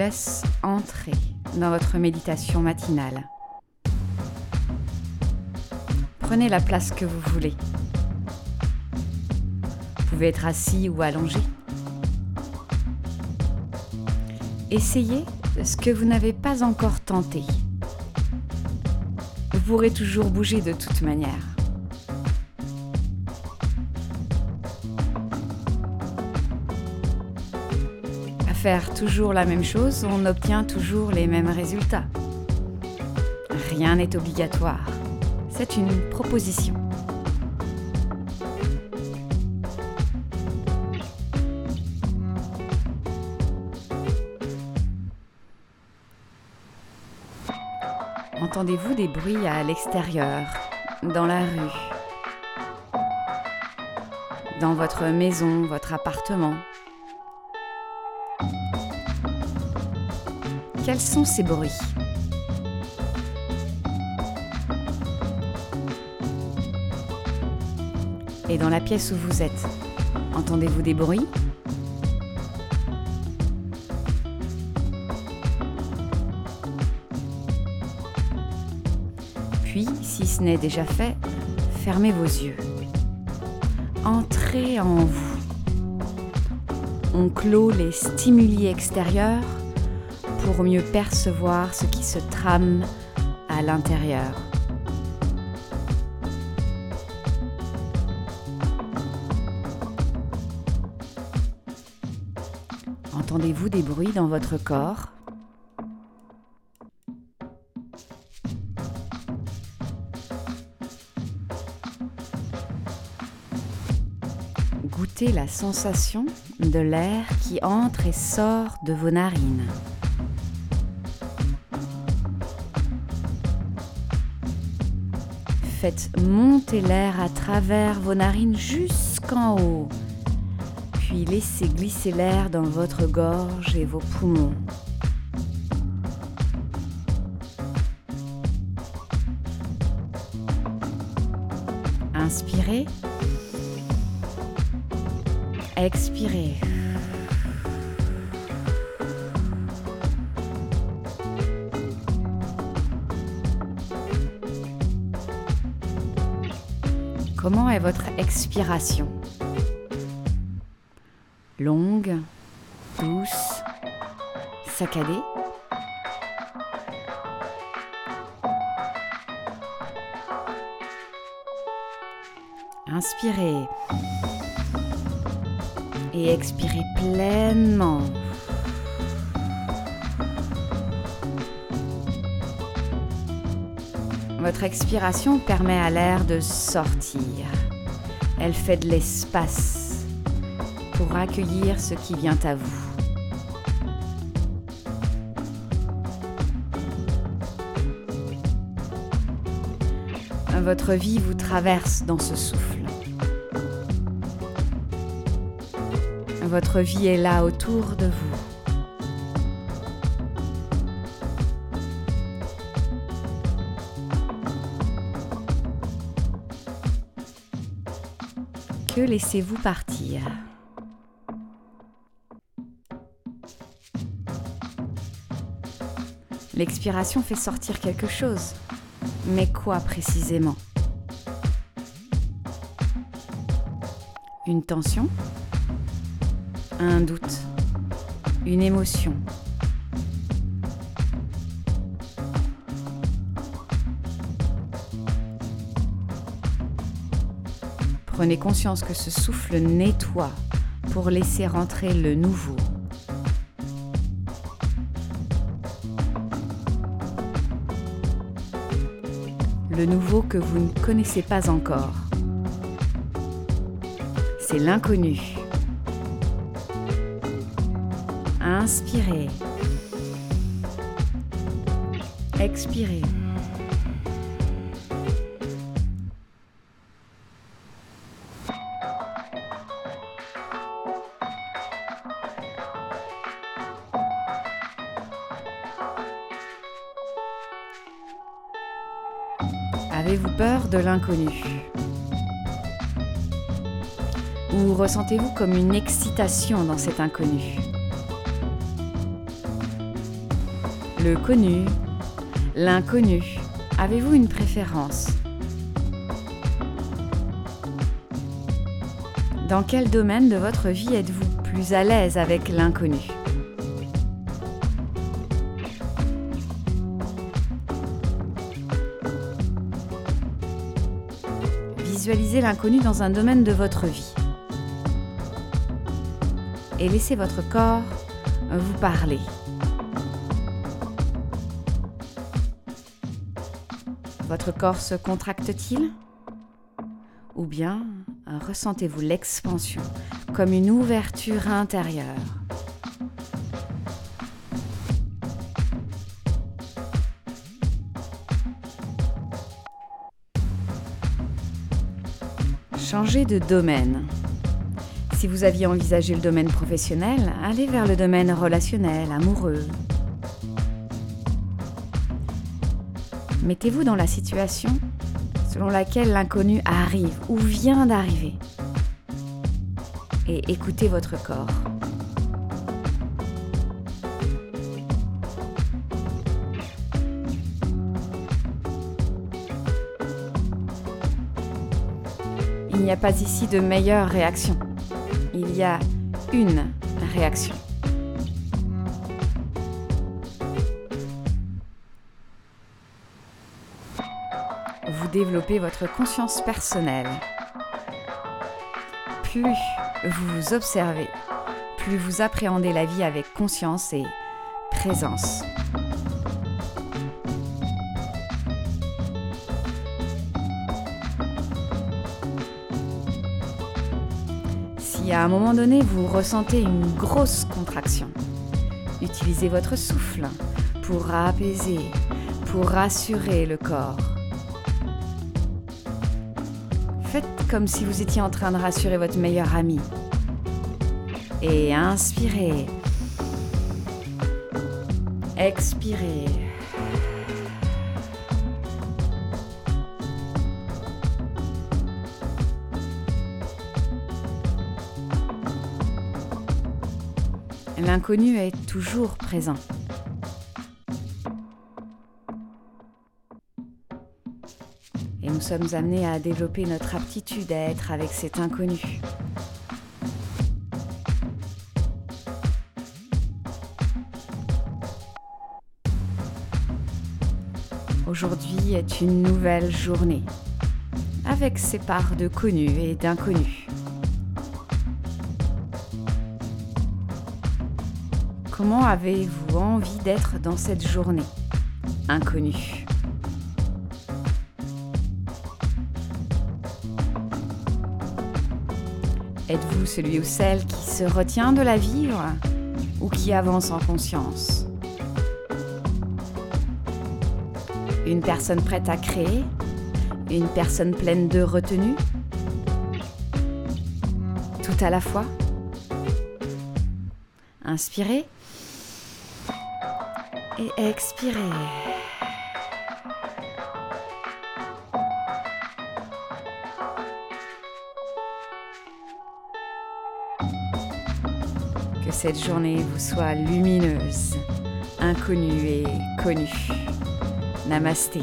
laisse entrer dans votre méditation matinale. Prenez la place que vous voulez. Vous pouvez être assis ou allongé. Essayez ce que vous n'avez pas encore tenté. Vous pourrez toujours bouger de toute manière. Faire toujours la même chose, on obtient toujours les mêmes résultats. Rien n'est obligatoire. C'est une proposition. Entendez-vous des bruits à l'extérieur, dans la rue, dans votre maison, votre appartement? Quels sont ces bruits Et dans la pièce où vous êtes, entendez-vous des bruits Puis, si ce n'est déjà fait, fermez vos yeux. Entrez en vous. On clôt les stimuli extérieurs pour mieux percevoir ce qui se trame à l'intérieur. Entendez-vous des bruits dans votre corps? Goûtez la sensation de l'air qui entre et sort de vos narines. Faites monter l'air à travers vos narines jusqu'en haut, puis laissez glisser l'air dans votre gorge et vos poumons. Inspirez. Expirez. Est votre expiration Longue, douce, saccadée Inspirez et expirez pleinement. Votre expiration permet à l'air de sortir. Elle fait de l'espace pour accueillir ce qui vient à vous. Votre vie vous traverse dans ce souffle. Votre vie est là autour de vous. Laissez-vous partir. L'expiration fait sortir quelque chose. Mais quoi précisément? Une tension? Un doute? Une émotion? Prenez conscience que ce souffle nettoie pour laisser rentrer le nouveau. Le nouveau que vous ne connaissez pas encore. C'est l'inconnu. Inspirez. Expirez. Avez-vous peur de l'inconnu? Ou ressentez-vous comme une excitation dans cet inconnu? Le connu, l'inconnu. Avez-vous une préférence? Dans quel domaine de votre vie êtes-vous plus à l'aise avec l'inconnu? Visualisez l'inconnu dans un domaine de votre vie. Et laissez votre corps vous parler. Votre corps se contracte-t-il? Ou bien ressentez-vous l'expansion comme une ouverture intérieure? Changez de domaine. Si vous aviez envisagé le domaine professionnel, allez vers le domaine relationnel, amoureux. Mettez-vous dans la situation selon laquelle l'inconnu arrive ou vient d'arriver. Et écoutez votre corps. N'y a pas ici de meilleure réaction. Il y a une réaction. Vous développez votre conscience personnelle. Plus vous vous observez, plus vous appréhendez la vie avec conscience et présence. Si à un moment donné vous ressentez une grosse contraction, utilisez votre souffle pour apaiser, pour rassurer le corps. Faites comme si vous étiez en train de rassurer votre meilleur ami. Et inspirez. Expirez. L'inconnu est toujours présent. Et nous sommes amenés à développer notre aptitude à être avec cet inconnu. Aujourd'hui est une nouvelle journée, avec ses parts de connu et d'inconnu. Comment avez-vous envie d'être dans cette journée inconnue? Êtes-vous celui ou celle qui se retient de la vivre ou qui avance en conscience? Une personne prête à créer Une personne pleine de retenue? Tout à la fois? Inspirez expirez. Que cette journée vous soit lumineuse, inconnue et connue. Namasté.